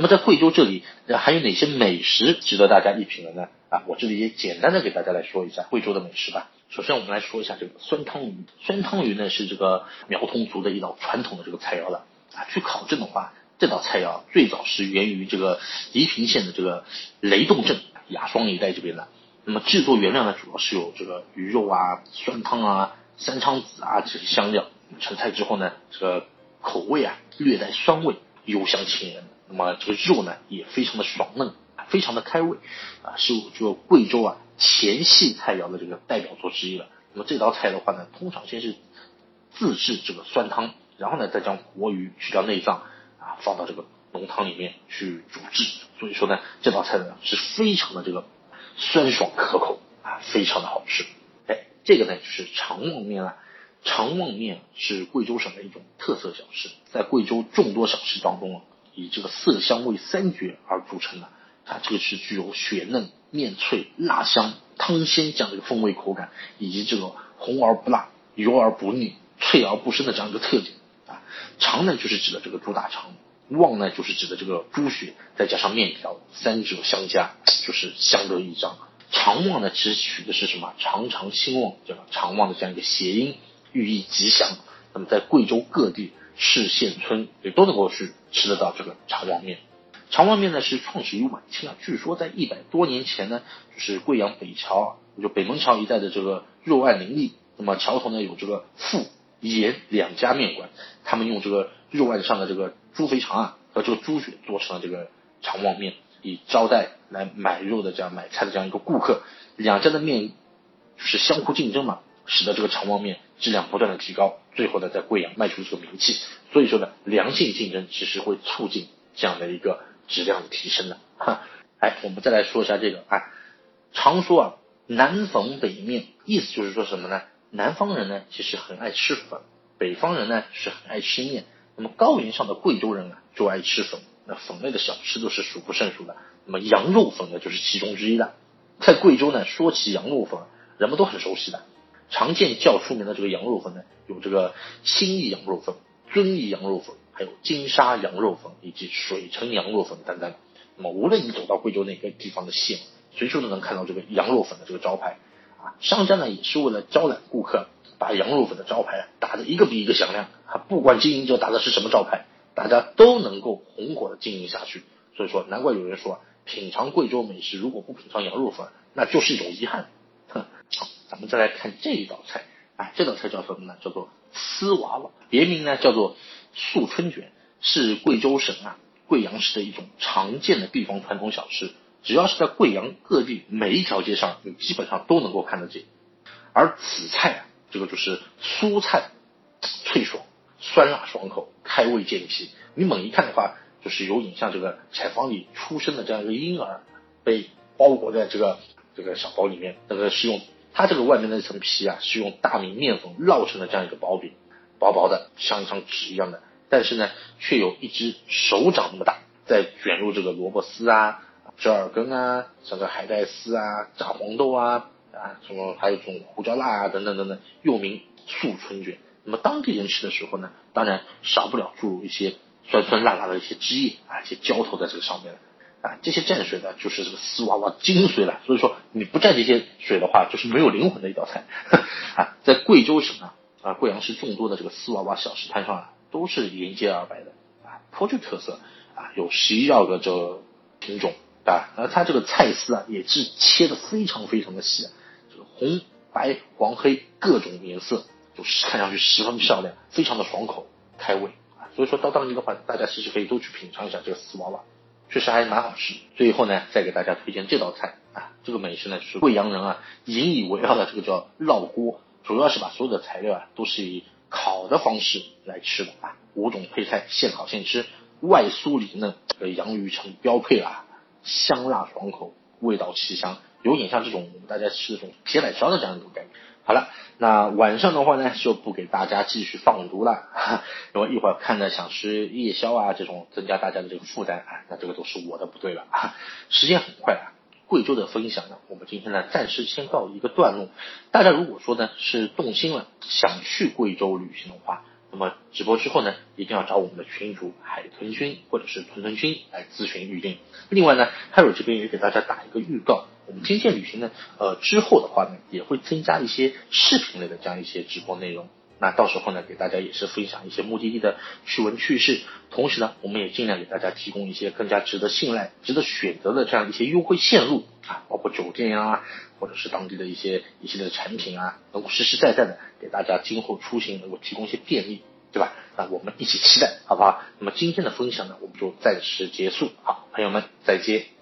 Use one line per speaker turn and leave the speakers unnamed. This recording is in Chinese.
那么在贵州这里还有哪些美食值得大家一品的呢？啊，我这里也简单的给大家来说一下贵州的美食吧。首先我们来说一下这个酸汤鱼，酸汤鱼呢是这个苗通族的一道传统的这个菜肴了。啊，据考证的话，这道菜肴最早是源于这个宜平县的这个雷洞镇雅双一带这边的。那么制作原料呢，主要是有这个鱼肉啊、酸汤啊、三昌子啊这些香料。成菜之后呢，这个口味啊略带酸味，幽香沁人。那么这个肉呢也非常的爽嫩，非常的开胃啊，是这个贵州啊黔系菜肴的这个代表作之一了。那么这道菜的话呢，通常先是自制这个酸汤，然后呢再将活鱼去掉内脏啊放到这个浓汤里面去煮制。所以说呢，这道菜呢是非常的这个酸爽可口啊，非常的好吃。哎，这个呢就是长旺面了。长旺面是贵州省的一种特色小吃，在贵州众多小吃当中啊。以这个色香味三绝而著称的，啊，这个是具有血嫩、面脆、辣香、汤鲜这样的一个风味口感，以及这个红而不辣、油而不腻、脆而不生的这样一个特点啊。肠呢就是指的这个猪大肠，旺呢就是指的这个猪血，再加上面条，三者相加就是相得益彰。肠旺呢其实取的是什么？长长兴旺，这个肠旺的这样一个谐音，寓意吉祥。那么在贵州各地。市县村也都能够去吃得到这个长旺面。长旺面呢是创始于晚清啊，据说在一百多年前呢，就是贵阳北桥，就北门桥一带的这个肉案林立。那么桥头呢有这个傅、严两家面馆，他们用这个肉案上的这个猪肥肠啊和这个猪血做成了这个长旺面，以招待来买肉的这样买菜的这样一个顾客。两家的面是相互竞争嘛。使得这个长旺面质量不断的提高，最后呢在贵阳卖出这个名气。所以说呢，良性竞争其实会促进这样的一个质量的提升的。哈，哎，我们再来说一下这个啊，常说啊南粉北面，意思就是说什么呢？南方人呢其实很爱吃粉，北方人呢是很爱吃面。那么高原上的贵州人啊就爱吃粉，那粉类的小吃都是数不胜数的。那么羊肉粉呢就是其中之一的。在贵州呢，说起羊肉粉，人们都很熟悉的。常见较出名的这个羊肉粉呢，有这个兴义羊肉粉、遵义羊肉粉，还有金沙羊肉粉以及水城羊肉粉等等。那么无论你走到贵州哪个地方的县，随处都能看到这个羊肉粉的这个招牌。啊，商家呢也是为了招揽顾客，把羊肉粉的招牌打得一个比一个响亮。啊，不管经营者打的是什么招牌，大家都能够红火的经营下去。所以说，难怪有人说，品尝贵州美食如果不品尝羊肉粉，那就是一种遗憾。我。们再来看这一道菜，啊，这道菜叫什么呢？叫做丝娃娃，别名呢叫做素春卷，是贵州省啊贵阳市的一种常见的地方传统小吃。只要是在贵阳各地每一条街上，你基本上都能够看得见。而此菜啊，这个就是蔬菜脆爽、酸辣爽口、开胃健脾。你猛一看的话，就是有点像这个产房里出生的这样一个婴儿，被包裹在这个这个小包里面，那个是用。它这个外面那层皮啊，是用大米面粉烙成的这样一个薄饼，薄薄的，像一张纸一样的，但是呢，却有一只手掌那么大。再卷入这个萝卜丝啊、折耳根啊、像这海带丝啊、炸黄豆啊啊，什么还有这种胡椒辣啊等等等等，又名素春卷。那么当地人吃的时候呢，当然少不了注入一些酸酸辣辣的一些汁液啊，一些浇头在这个上面。啊，这些蘸水呢，就是这个丝娃娃精髓了。所以说，你不蘸这些水的话，就是没有灵魂的一道菜。啊，在贵州省啊，啊贵阳市众多的这个丝娃娃小吃摊上啊，都是沿街而摆的，啊颇具特色。啊，有十一二个这品种啊，而它这个菜丝啊，也是切的非常非常的细，这个红、白、黄、黑各种颜色，就是看上去十分漂亮，非常的爽口开胃啊。所以说到当地的话，大家其实可以都去品尝一下这个丝娃娃。确实还蛮好吃。最后呢，再给大家推荐这道菜啊，这个美食呢是贵阳人啊引以为傲的，这个叫烙锅，主要是把所有的材料啊都是以烤的方式来吃的啊，五种配菜现烤现吃，外酥里嫩，这个洋芋成标配啊，香辣爽口，味道奇香，有点像这种我们大家吃这种铁板烧的这样一种感觉。好了，那晚上的话呢，就不给大家继续放毒了，因为一会儿看着想吃夜宵啊，这种增加大家的这个负担啊，那这个都是我的不对了。时间很快啊，贵州的分享呢，我们今天呢暂时先告一个段落。大家如果说呢是动心了，想去贵州旅行的话，那么直播之后呢，一定要找我们的群主海豚君或者是豚豚君来咨询预定。另外呢，海尔这边也给大家打一个预告，我们今天旅行呢，呃之后的话呢，也会增加一些视频类的这样一些直播内容。那到时候呢，给大家也是分享一些目的地的趣闻趣事，同时呢，我们也尽量给大家提供一些更加值得信赖、值得选择的这样一些优惠线路啊，包括酒店啊，或者是当地的一些一系列的产品啊，能够实实在在的给大家今后出行能够提供一些便利，对吧？那我们一起期待，好不好？那么今天的分享呢，我们就暂时结束，好，朋友们再见。